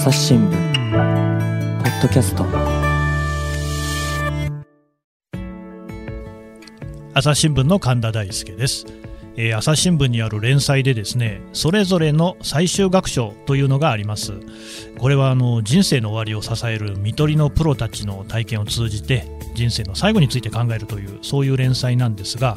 朝日新聞ポッドキャスト。朝日新聞の神田大輔です、えー朝日新聞にある連載でですねそれぞれの最終学章というのがあります。これはあの人生の終わりを支える看取りのプロたちの体験を通じて人生の最後について考えるというそういう連載なんですが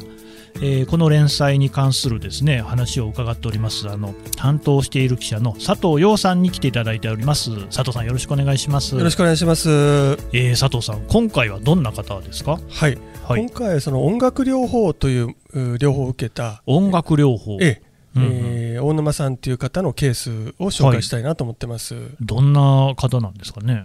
えーこの連載に関するですね話を伺っておりますあの担当している記者の佐藤陽さんに来ていただいております。佐藤さんよろしくお願いします。よろしくお願いします。えー佐藤さん今回はどんな方ですか？はい、はい。今回その音楽療法というう療法を受けた、音楽療法。ええ。うんうん。えー大沼さんという方のケースを紹介したいなと思ってます。はい。どんな方なんですかね？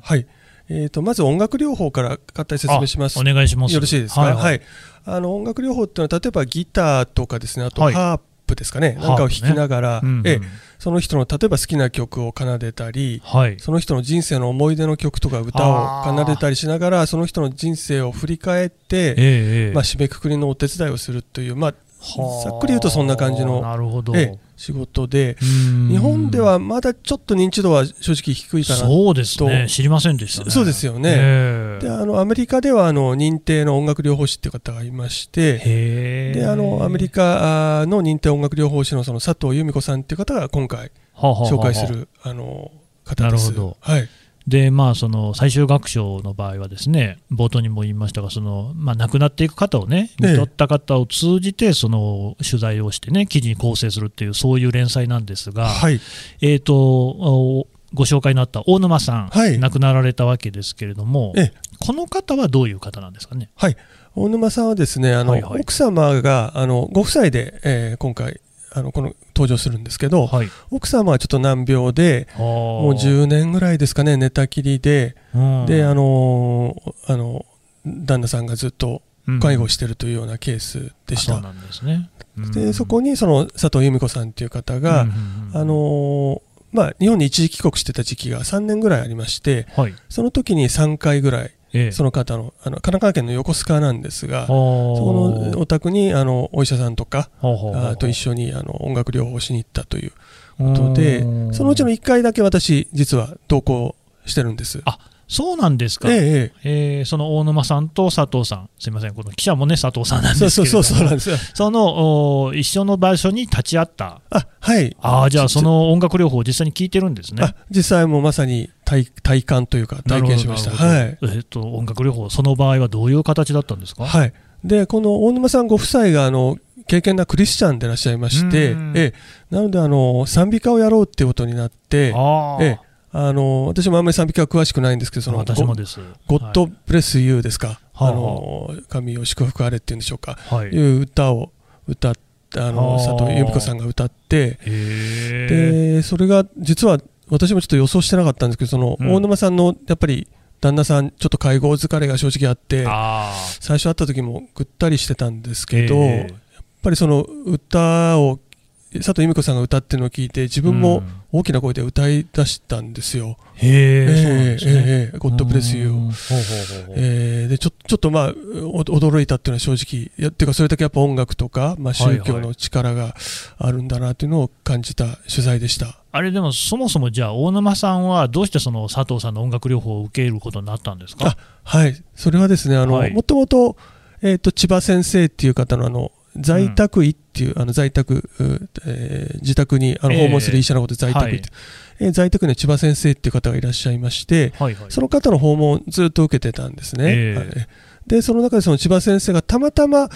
えー、とまず音楽療法から簡単に説明します。あお願いします。よろしいですか？ははい。い、はい。あの音楽療法っていうのは例えばギターとかですね、あとはい。ハープですかね、ハープね。なんかを弾きながら、うんうん。ええ。その人の例えば好きな曲を奏でたり。はい。その人の人生の思い出の曲とか歌を奏でたりしながらその人の人生を振り返って、ええええ。まあ、締めくくりのお手伝いをするという、まあ。ざっくり言うとそんな感じのなるほど、ええ仕事で、うん。日本ではまだちょっと認知度は正直低いかなそうですね。と知りませんでしたね。そうですよね。ええ。であのアメリカではあの認定の音楽療法士っていう方がいましてであのアメリカあの認定音楽療法士のその佐藤由美子さんっていう方が今回紹介するあの方です。なるほど。はいでまあその最終学章の場合はですね冒頭にも言いましたがその、まあ、亡くなっていく方をねええ。見取った方を通じてその取材をしてね記事に構成するっていうそういう連載なんですが、はい。えー、とおご紹介のあった大沼さん、はい。亡くなられたわけですけれども、ええ。この方はどういう方なんですかね？はい、大沼さんはですねあの、はいはい。奥様があのご夫妻で、えー今回あのこの登場するんですけど、はい、奥様はちょっと難病でももう10年ぐらいですかね寝たきりで、であのーあの旦那さんがずっと介護してるというようなケースでした、でそこに、にその佐藤由美子さんという方が、うんうんうんあのーまあ、日本に一時帰国してた時期が3年ぐらいありましてはい。その時に3回ぐらいええ。その方のあの神奈川県の横須賀なんですが、そそこのお宅にあのお医者さんとかあと一緒にあの音楽療法をしに行ったということで、そのうちの1回だけ私、実は同行してるんです。あそうなんですか、ええええーその大沼さんと佐藤さん、すみません、この記者もね、佐藤さんなんえ、ですけれども、そうそうそうそうなんですよ。そのお一緒の場所に立ち会った、あはい。ああ、じゃあ、その音楽療法を実際に聞いてるんですね。あ実際もまさに体体感というか体験しました。はい。えっと、音楽療法、その場合はどういう形だったんですか、はい。で、この大沼さんご夫妻があの敬虔なクリスチャンでいらっしゃいまして、うんええ、なのであの賛美歌をやろうっていうことになって、ああ、ええあの私もあんまり賛美歌は詳しくないんですけど、その私もです。ゴッドブレスユーですか、はい。あの神を祝福あれっていうんでしょうか、はい、はい、いう歌を歌ってあの佐藤由美子さんが歌って。でそれが実は私もちょっと予想してなかったんですけどそのうん。大沼さんのやっぱり旦那さんちょっと介護疲れが正直あってあ最初会った時もぐったりしてたんですあ、けどへやっぱりその歌を佐藤由美子さんが歌ってるのを聞いて自え分もうん。大きな声で歌い出したんですよ。うなんですね。えええゴッドブレスユーでちょちょっとまあお驚いたっていうのは正直いやっていうかそれだけやっぱ音楽とか、まあ、宗教の力があるんだなというのを感じた取材でした。あれでもそもそもじゃあ大沼さんはどうしてその佐藤さんの音楽療法を受けることになったんですか？あはい。それはですねあの、はい。もともと,、えー、と千葉先生っていう方のあの在宅医っていう、あの在宅、うえー自宅にあのええ訪問する医者のことで在宅医って、えー在宅には千葉先生っていう方がいらっしゃいまして、はいはい。その方の訪問をずっと受けてたんですね。ええ。はい。で、その中でその千葉先生がたまたま、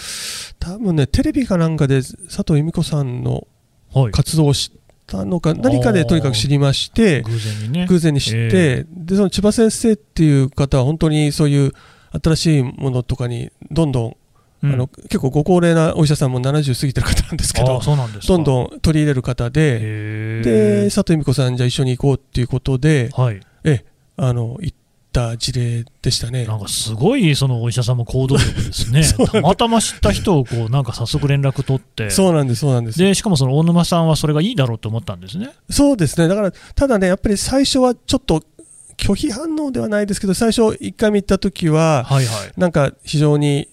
多分ね、テレビかなんかで佐藤由美子さんのはい。活動を知ったのか、何かでとにかく知りまして、偶然にね。偶然に知って、で、その千葉先生っていう方は本当にそういう新しいものとかにどんどんあの結構ご高齢なお医者さんも70過ぎてる方なんですけどどんどん取り入れる方で、へで、え佐藤由美子さんじゃあ一緒に行こうっていうことで、はい。ええ、あの、行った事例でしたね。なんかすごいそのお医者さんも行動力ですね。たまたま知った人をこうなんか早速連絡取って。そうなんです、そうなんです。でしかもその大沼さんはそれがいいだろうと思ったんですね。そうですね。だから、ただね、やっぱり最初はちょっと拒否反応ではないですけど、最初1回目行った時は、はいはい。なんか非常に、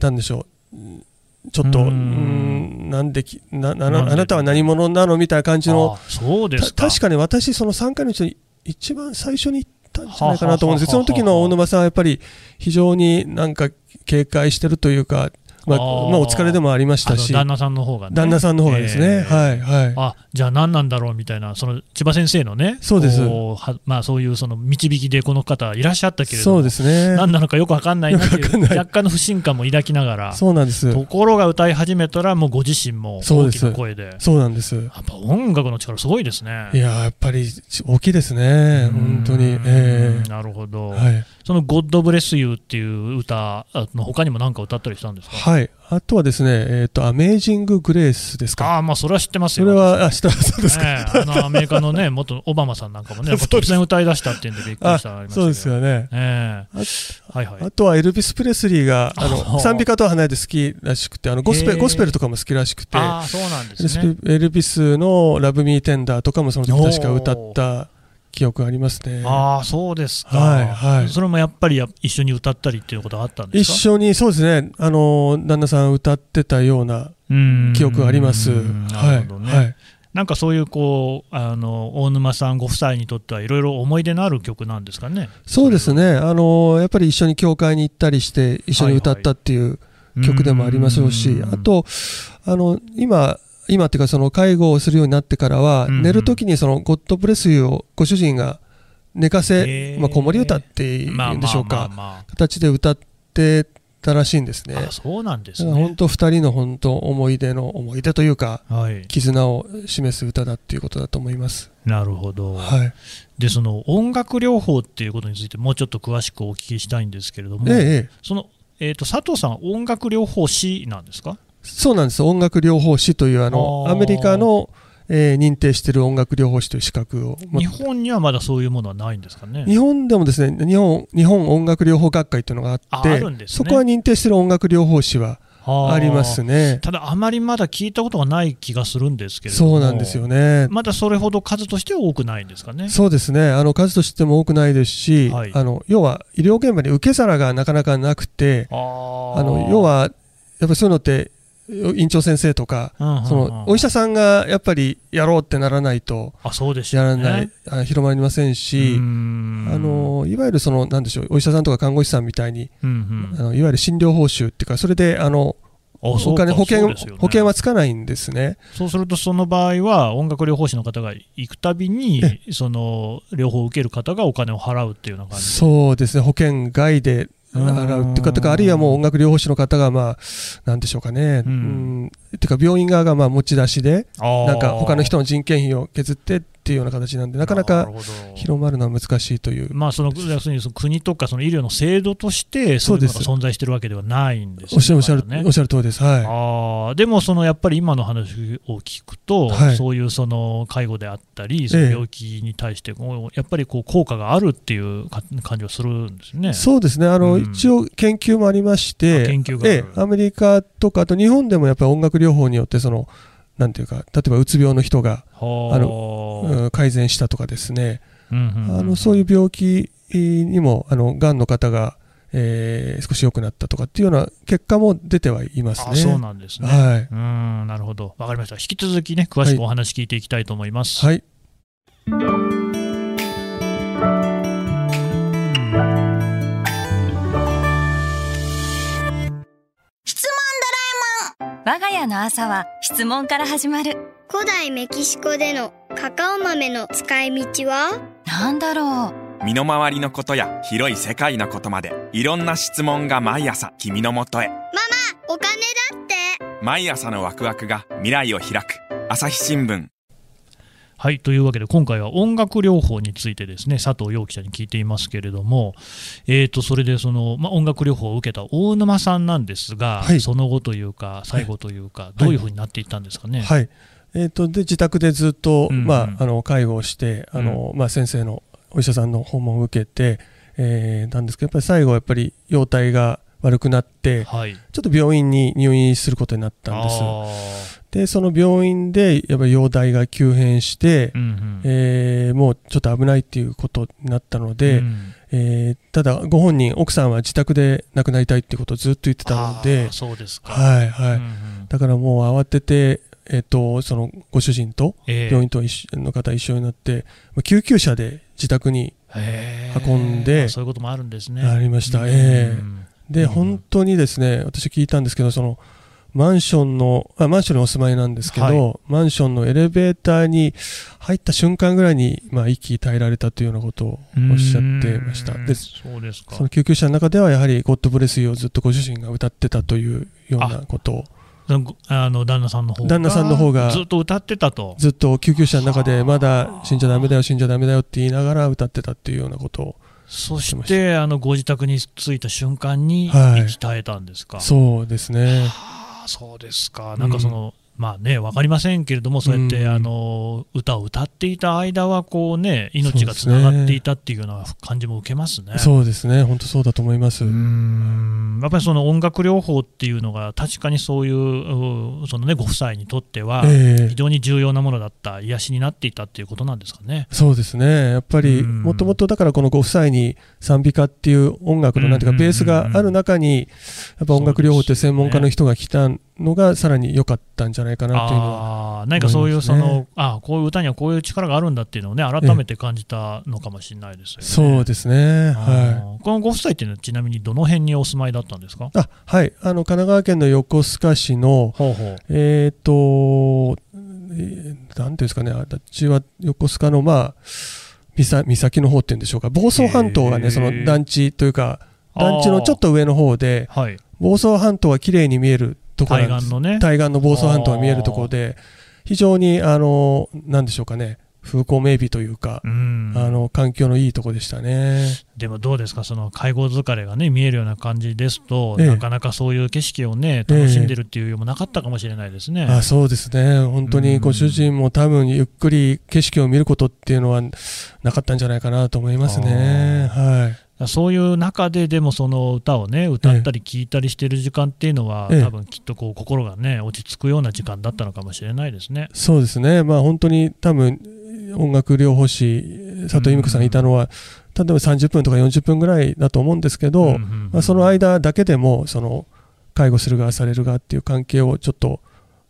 なんでしょう、うんちょっと、ううんなんできななあなたは何者なのみたいな感じの、あそうです確かに私、その3回のうちに一番最初に行ったんじゃないかなと思うんですその時の大沼さんはやっぱり非常になんか警戒してるというか、まあ、まあ、お疲れでもありましたし、旦那さんの方がね。旦那さんの方がですね、えー、はいはい。あじゃあ何なんだろうみたいな、その千葉先生のね、そうです。まあ、そういうその導きでこの方いらっしゃったけれども、そうですね、何なのかよく分かんないなってい。う、若干の不信感も抱きながら、そうなんです。ところが歌い始めたら、もうご自身も大きな声で、そうなんです。やっぱ音楽の力、すごいですね。いややっぱり大きいですね、本当に。えー、なるほど、はい、その「ゴッドブレスユーっていう歌の他にも何か歌ったりしたんですか？はいあとはですね、えっ、ー、と、アメージング・グレースですか？ああ、まあ、それは知ってますよ。それは、あ、知ってます、そうですか？ね、あの、アメリカのね、元オバマさんなんかもね、突然歌い出したっていうんでびっくりしたあそうですよね。ええー、はいはい。あとは、エルビス・プレスリーが、あの、賛美歌とは離れて好きらしくて、あの、ゴスペル、ゴスペルとかも好きらしくて、あそうなんですね。エルビスのラブ・ミー・テンダーとかもその時確か歌った記憶ありますね。ああ、そうですか。はい、はい。それもやっぱり一緒に歌ったりっていうことがあったんですか？一緒に、そうですね。あの、旦那さん歌ってたような記憶あります。なるほどね。はい、なんかそういうこうあの大沼さんご夫妻にとってはいろいろ思い出のある曲なんですかね？そうですね。あのやっぱり一緒に教会に行ったりして一緒に歌ったっていう曲でもありましょうし、はいはい、あとあの今今っていうかその介護をするようになってからは、寝るときにそのゴッドブレスユーをご主人が寝かせ、まあ、子守歌っていうんでしょうか、形で歌ってたらしいんですね。そうなんですね。本当二人の本当思い出の思い出というか、はい、絆を示す歌だっていうことだと思います。なるほど。はい。でその音楽療法っていうことについてもうちょっと詳しくお聞きしたいんですけれども、ええ、そのえーと佐藤さん音楽療法士なんですか？そうなんです。音楽療法士というあのアメリカの、えー、認定している音楽療法士という資格を日本にはまだそういうものはないんですかね。日本でもですね日本日本音楽療法学会というのがあって、ね、そこは認定している音楽療法士はありますね。ただ、あまりまだ聞いたことがない気がするんですけれどそうなんですよね。まだそれほど数としては多くないんですかね。そうですね。あの数としても多くないですし、はい、あの要は医療現場に受け皿がなかなかなくてあの要はやっぱりそういうのって院長先生とか、そのお医者さんがやっぱりやろうってならないとやらない、あ広まりませんし、あのいわゆるそのなんでしょうお医者さんとか看護師さんみたいに、あのいわゆる診療報酬っていうかそれであのお金保険、ね、保険はつかないんですね。そうすると、その場合は音楽療法士の方が行くたびに、その療法を受ける方がお金を払うっていうような感じ。そうですね、保険外で洗うっていうか、とかあるいはもう音楽療法士の方が、まあ、なんでしょうかね、うん、っていうか、病院側がまあ持ち出しで、なんか他の人の人件費を削ってっていうような形なんで、なかなか広まるのは難しいという。まあ、その要するにその国とかその医療の制度として、そういうのが存在しているわけではないんです、ね、おっしゃる、おっしゃる通りです。はい、あでも、そのやっぱり今の話を聞くと、はい、そういうその介護であったり、その病気に対して、やっぱりこう効果があるっていう感じはするんですね。そうですね。あの、うん、一応研究もありまして、研究がえアメリカとか、あと日本でもやっぱり音楽療法によって、その、なんていうか、例えばうつ病の人があの改善したとかですね、あのそういう病気にも、あのがんの方が、えー、少し良くなったとかっていうような結果も出てはいますね。そうなんですね。はい、うんなるほど。わかりました。引き続きね、詳しくお話聞いていきたいと思います。はい、我が家の朝は質問から始まる。古代メキシコでのカカオ豆の使い道は？何だろう。身の回りのことや広い世界のことまでいろんな質問が毎朝君のもとへ。ママお金だって。毎朝のワクワクが未来を開く。朝日新聞はいというわけで今回は音楽療法についてですね佐藤陽記者に聞いていますけれども、えー、とそれでその、まあ、音楽療法を受けた大沼さんなんですが、はい、その後というか最後というか、はい、どういうふうになっていったんですかね？はい、えーと、で自宅でずっと、うんうん、まあ、あの介護をしてあの、うん、まあ、先生のお医者さんの訪問を受けて、えー、なんですけどやっぱり最後はやっぱり容体が悪くなって、はい、ちょっと病院に入院することになったんです。でその病院でやっぱり容体が急変して、うんうん、えー、もうちょっと危ないっていうことになったので、うん、えー、ただご本人奥さんは自宅で亡くなりたいっていうことをずっと言ってたのでそうですか。はいはい、うんうん、だからもう慌ててえっ、ー、とそのご主人と病院と一緒の方一緒になって、えー、救急車で自宅に運んで、そういうこともあるんですね。ありました。ええ。で、本当にですね、私聞いたんですけど、その、マンションの、あマンションにお住まいなんですけど、はい、マンションのエレベーターに入った瞬間ぐらいに、まあ、息絶えられたというようなことをおっしゃってました。でそうですか。その救急車の中では、やはり、ゴッドブレスユーをずっとご主人が歌ってたというようなことを。あの旦那さんの方が旦那さんの方が。ずっと歌ってたと。ずっと救急車の中でまだ死んじゃだめだよ死んじゃだめだよって言いながら歌ってたっていうようなことを。そしてあのご自宅に着いた瞬間に息絶えたんですか、はい、そうですねそうですか。なんかその、まあね、分かりませんけれども、そうやって、あの歌を歌っていた間はこう、ね、命がつながっていたっていうような感じも受けますね。そうですね、本当そうだと思います。うん。やっぱりその音楽療法っていうのが、確かにそういうその、ね、ご夫妻にとっては、非常に重要なものだった、癒しになっていたっていうことなんですかね。そうですね、やっぱり、もともとだから、このご夫妻に賛美歌っていう音楽のなんていうか、ベースがある中に、やっぱ音楽療法って専門家の人が来たのが、さらに良かったんじゃないかなというのは、ね、何かそういうそのあこういう歌にはこういう力があるんだっていうのをね改めて感じたのかもしれないですよね。そうですね。はい。このご夫妻っていうのはちなみにどの辺にお住まいだったんですか？あはいあの神奈川県の横須賀市のほうほうえっ、ー、と、えんていうんですかね私は横須賀のまあ岬の方っていうんでしょうか房総半島がねその団地というか団地のちょっと上の方で、はい、房総半島は綺麗に見えるところ。対岸のね。対岸の房総半島が見えるところで、非常に、あの、なんでしょうかね、風光明媚というか、うあの環境のいいとこでしたね。でもどうですか、その介護疲れが、ね、見えるような感じですと、ええ、なかなかそういう景色を、ね、楽しんでるっていうよもなかったかもしれないですね、え、あそうですね、本当にご主人も多分ゆっくり景色を見ることっていうのはなかったんじゃないかなと思いますね。はいそういう中ででもその歌をね歌ったり聴いたりしてる時間っていうのは、ええ、多分きっとこう心がね落ち着くような時間だったのかもしれないですね。そうですね。まあ本当に多分音楽療法士佐藤由美子さんがいたのは、例えば30分とか40分ぐらいだと思うんですけど、まあ、その間だけでもその介護する側される側っていう関係をちょっと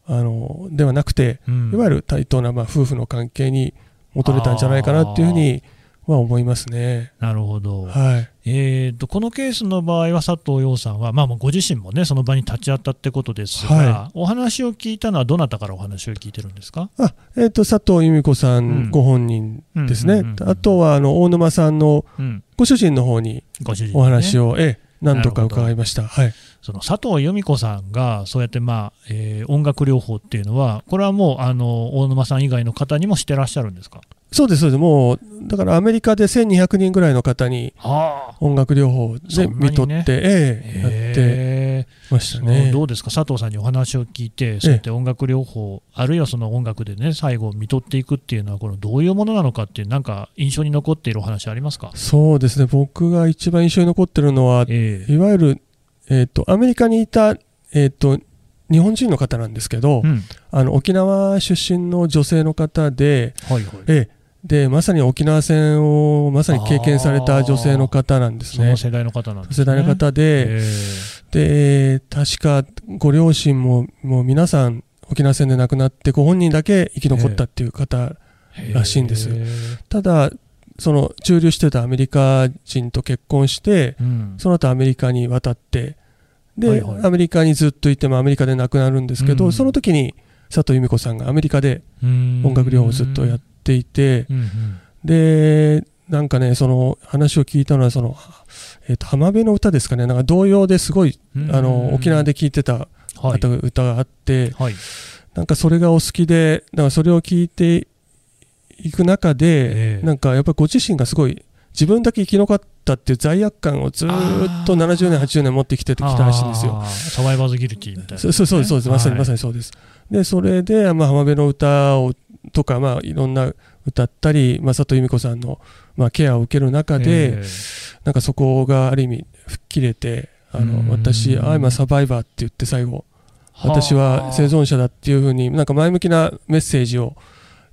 あのではなくて、うん、いわゆる対等なまあ夫婦の関係に戻れたんじゃないかなっていうふうには思いますね。なるほど。はい。えーと、このケースの場合は佐藤洋さんは、まあ、ご自身もねその場に立ち会ったってことですが、はい、お話を聞いたのはどなたからお話を聞いてるんですか？あ、えーと、佐藤由美子さんご本人ですね、あとはあの大沼さんのご主人の方にお話を、うん、え何度か伺いました。はい。その佐藤由美子さんがそうやって、まあえー、音楽療法っていうのは、これはもうあの大沼さん以外の方にもしてらっしゃるんですか？そうです、そうです、もう、だからアメリカで1200人ぐらいの方に音楽療法で見とって、ねええやってましたね。どうですか、佐藤さんにお話を聞いて、そうやって音楽療法、あるいはその音楽でね、最後、見とっていくっていうのは、これ、どういうものなのかっていう、なんか印象に残っているお話ありますか？そうですね、僕が一番印象に残ってるのは、えー、いわゆる、えーと、アメリカにいた、えーと、日本人の方なんですけど、うん、あの沖縄出身の女性の方で、はいはい、えでまさに沖縄戦をまさに経験された女性の方なんですね。世代の方なんです、ね、世代の方で、で確かご両親ももう皆さん沖縄戦で亡くなってご本人だけ生き残ったっていう方らしいんです。ただその駐留してたアメリカ人と結婚して、うん、その後アメリカに渡ってで、はいはい、アメリカにずっといてもアメリカで亡くなるんですけど、うん、その時に佐藤由美子さんがアメリカで音楽療法をずっとやって。ていて、うんうん、でなんかねその話を聞いたのはその、えーと、浜辺の歌ですかね。なんか童謡ですごい、あの沖縄で聴いてた方、歌があって、はい、なんかそれがお好きでだからそれを聞いていく中で、えー、なんかやっぱりご自身がすごい自分だけ生き残ったっていう罪悪感をずっと70年、80年持ってきてきたらしいんですよ。サバイバーズギルティみたいな、ね、そうそうそうです、まさに、まさにそうです。で、それで、まあ、浜辺の歌をとか、まあ、いろんな歌ったり、まあ、佐藤由美子さんの、まあ、ケアを受ける中で、なんかそこがある意味吹っ切れてあの私「I'm a survivor」って言って最後私は生存者だっていうふうになんか前向きなメッセージを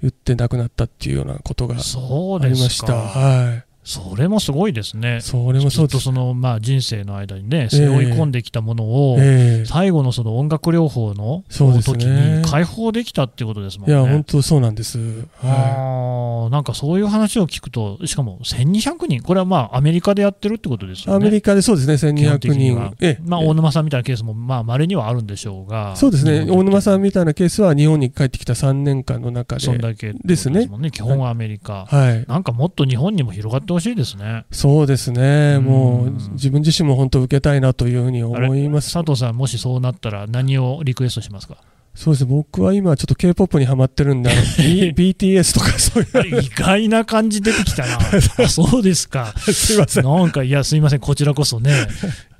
言って亡くなったっていうようなことがありました。はいそれもすごいですね、それもそうとその、まあ、人生の間にね、背負い込んできたものを、えー、最後のその音楽療法の時に解放できたっていうことですもんね。いや、本当そうなんです。はなんかそういう話を聞くと、しかも1200人、これはまあアメリカでやってるってことですよね。アメリカでそうですね、1200人。えまあ、大沼さんみたいなケースも、まあ、稀にはあるんでしょうが、そうですね、大沼さんみたいなケースは、日本に帰ってきた3年間の中で、そんだけですね。基本はアメリカ、はい、なんかもっと日本にも広がってほしいですね。そうですね、もう自分自身も本当、受けたいなというふうに思います。佐藤さん、もしそうなったら、何をリクエストしますか？そうです僕は今ちょっと K-POP にはまってるんで、BTS とかそういう。意外な感じ出てきたな。そうですか。すいません。なんか、いや、すいません、こちらこそね。い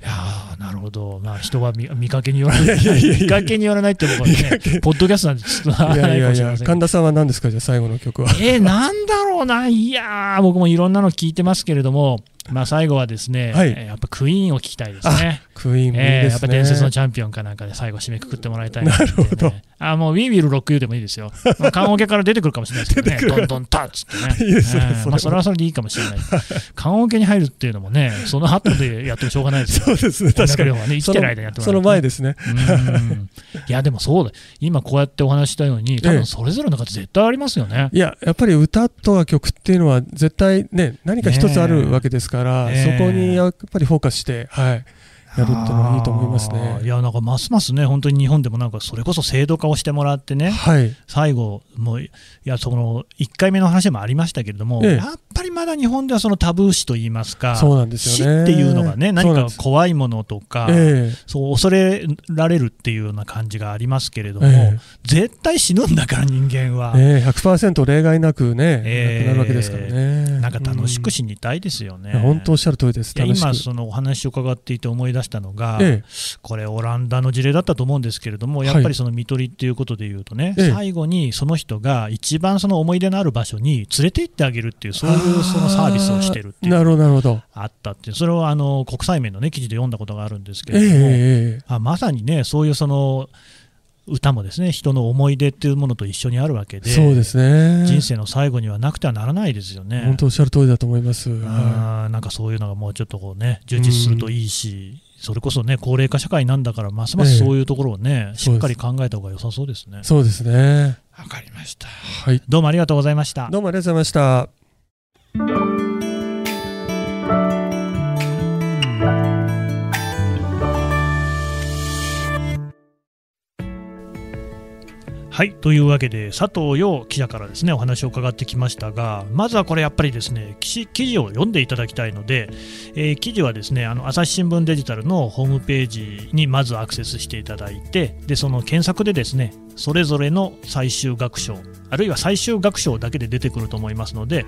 やなるほど、まあ、人は見見かけによらない、見かけによらないって僕はね、ポッドキャストなんで、ちょっとな いかもしれません神田さんは何ですか、じゃあ、最後の曲は。えー、なんだろうな、いや僕もいろんなの聞いてますけれども、まあ、最後はですね、はい、やっぱクイーンを聞きたいですね。クイーンね、えー、やっぱ伝説のチャンピオンかなんかで最後締めくくってもらいたいな、ね、なるほど。あ、もう、 We Will Rock You でもいいですよ。棺桶から出てくるかもしれないですけどね。どんどんタッつってね。いいですね。えー、まあ、それはそれでいいかもしれない。棺桶に入るっていうのもね、その後でやってもしょうがないですよ。そうですね。確かに。ね、生きてる間にやってもらその前ですね。いや、でもそうだ。今こうやってお話したように、多分それぞれの方絶対ありますよね。いや、やっぱり歌とか曲っていうのは絶対ね、何か一つあるわけですから、そこにやっぱりフォーカスして、はい。やるっていうのはいいと思いますね。いやなんかますますね本当に日本でもなんかそれこそ制度化をしてもらってね、はい、最後もういやその1回目の話もありましたけれども、ええ、やっぱりまだ日本ではそのタブー視といいますかそうなんですよ、ね、死っていうのがね何か怖いものとか、え、そう恐れられるっていうような感じがありますけれども、絶対死ぬんだから人間は、えー、100%例外なくね、えー、亡くなるわけですからね。なんか楽しく死にたいですよね、うん、本当おっしゃる通りです。今そのお話を伺っていて思い出したのが、えこれ、オランダの事例だったと思うんですけれども、やっぱりその看取りっていうことでいうとね、はい、最後にその人が一番その思い出のある場所に連れて行ってあげるっていう、そういうそのサー。ビスをしてるっていうなるほど。あったっていう、それをあの国際面の、ね、記事で読んだことがあるんですけれども、えー、あまさにね、そういうその、歌もですね人の思い出っていうものと一緒にあるわけでそうですね。人生の最後にはなくてはならないですよね。本当おっしゃる通りだと思います。あなんかそういうのがもうちょっとこうね充実するといいし、それこそね高齢化社会なんだからますますそういうところをね、ええ、しっかり考えた方が良さそうですね。そうですね。わかりました。はい。どうもありがとうございました。どうもありがとうございましたはいというわけで佐藤陽記者からですねお話を伺ってきましたがまずはこれやっぱりですね記事を読んでいただきたいので、えー、記事はですねあの朝日新聞デジタルのホームページにまずアクセスしていただいてでその検索でですねそれぞれの最終学章あるいは最終学章だけで出てくると思いますので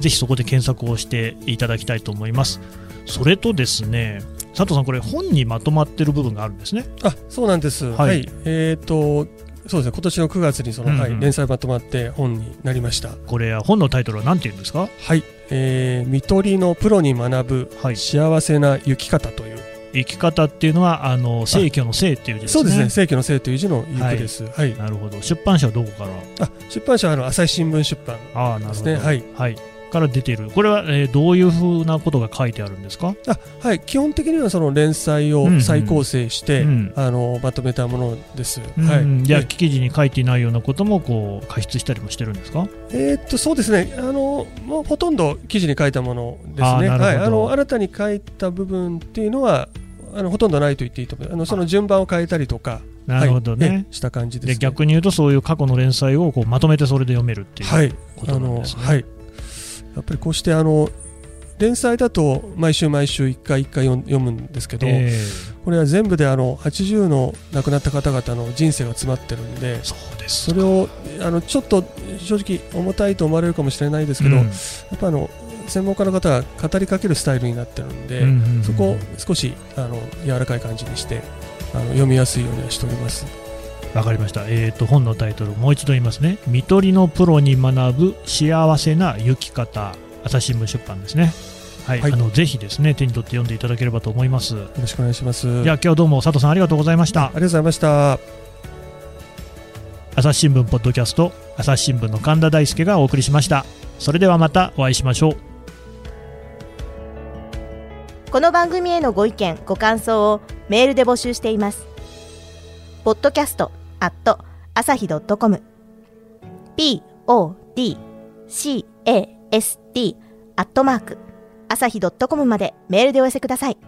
ぜひそこで検索をしていただきたいと思います。それとですね佐藤さんこれ本にまとまってる部分があるんですね。あそうなんです、はい、はい、えっ、ー、とそうですね。今年の9月にその、うんうん、はい、連載まとまって本になりました。これ本のタイトルは何て言うんですか？はい「えー、看取りのプロに学ぶ幸せな生き方」という、生き方っていうのはあの正虚の正っていう字ですね。そうですね。正虚の正という字の行くです、はい、はい、なるほど。出版社はどこから？あ出版社はあの朝日新聞出版ですね。はい、はい、から出てる、これは、えー、どういうふうなことが書いてあるんですか？あ、はい、基本的にはその連載を再構成して、うん。うん、あのまとめたものです。うん、はい、じゃあ、記事に書いていないようなこともこう加筆したりもしてるんですか？えー、っとそうですね。あの、もうほとんど記事に書いたものですね。はい、あの新たに書いた部分っていうのはあのほとんどないと言っていいと思います。あのその順番を変えたりとか。なるほどね、はい、した感じです、ね、で逆に言うとそういう過去の連載をこうまとめてそれで読めるっていうことなんですね。はい、やっぱりこうしてあの連載だと毎週毎週1回1回読むんですけど、えー、これは全部であの80の亡くなった方々の人生が詰まってるんでそれをあのちょっと正直重たいと思われるかもしれないですけど、うん、やっぱあの専門家の方が語りかけるスタイルになってるんで、うんうんうん、そこを少しあの柔らかい感じにしてあの読みやすいようにはしております。わかりました、えーと、本のタイトルもう一度言いますね「看取りのプロに学ぶ幸せな行き方」朝日新聞出版ですね。はい、はい、あのぜひですね手に取って読んでいただければと思います。よろしくお願いします。じゃあ今日はどうも佐藤さんありがとうございました。ありがとうございました。朝日新聞ポッドキャスト朝日新聞の神田大輔がお送りしました。それではまたお会いしましょう。この番組へのご意見ご感想をメールで募集しています podcast.asahi.com podcast.asahi.com までメールでお寄せください。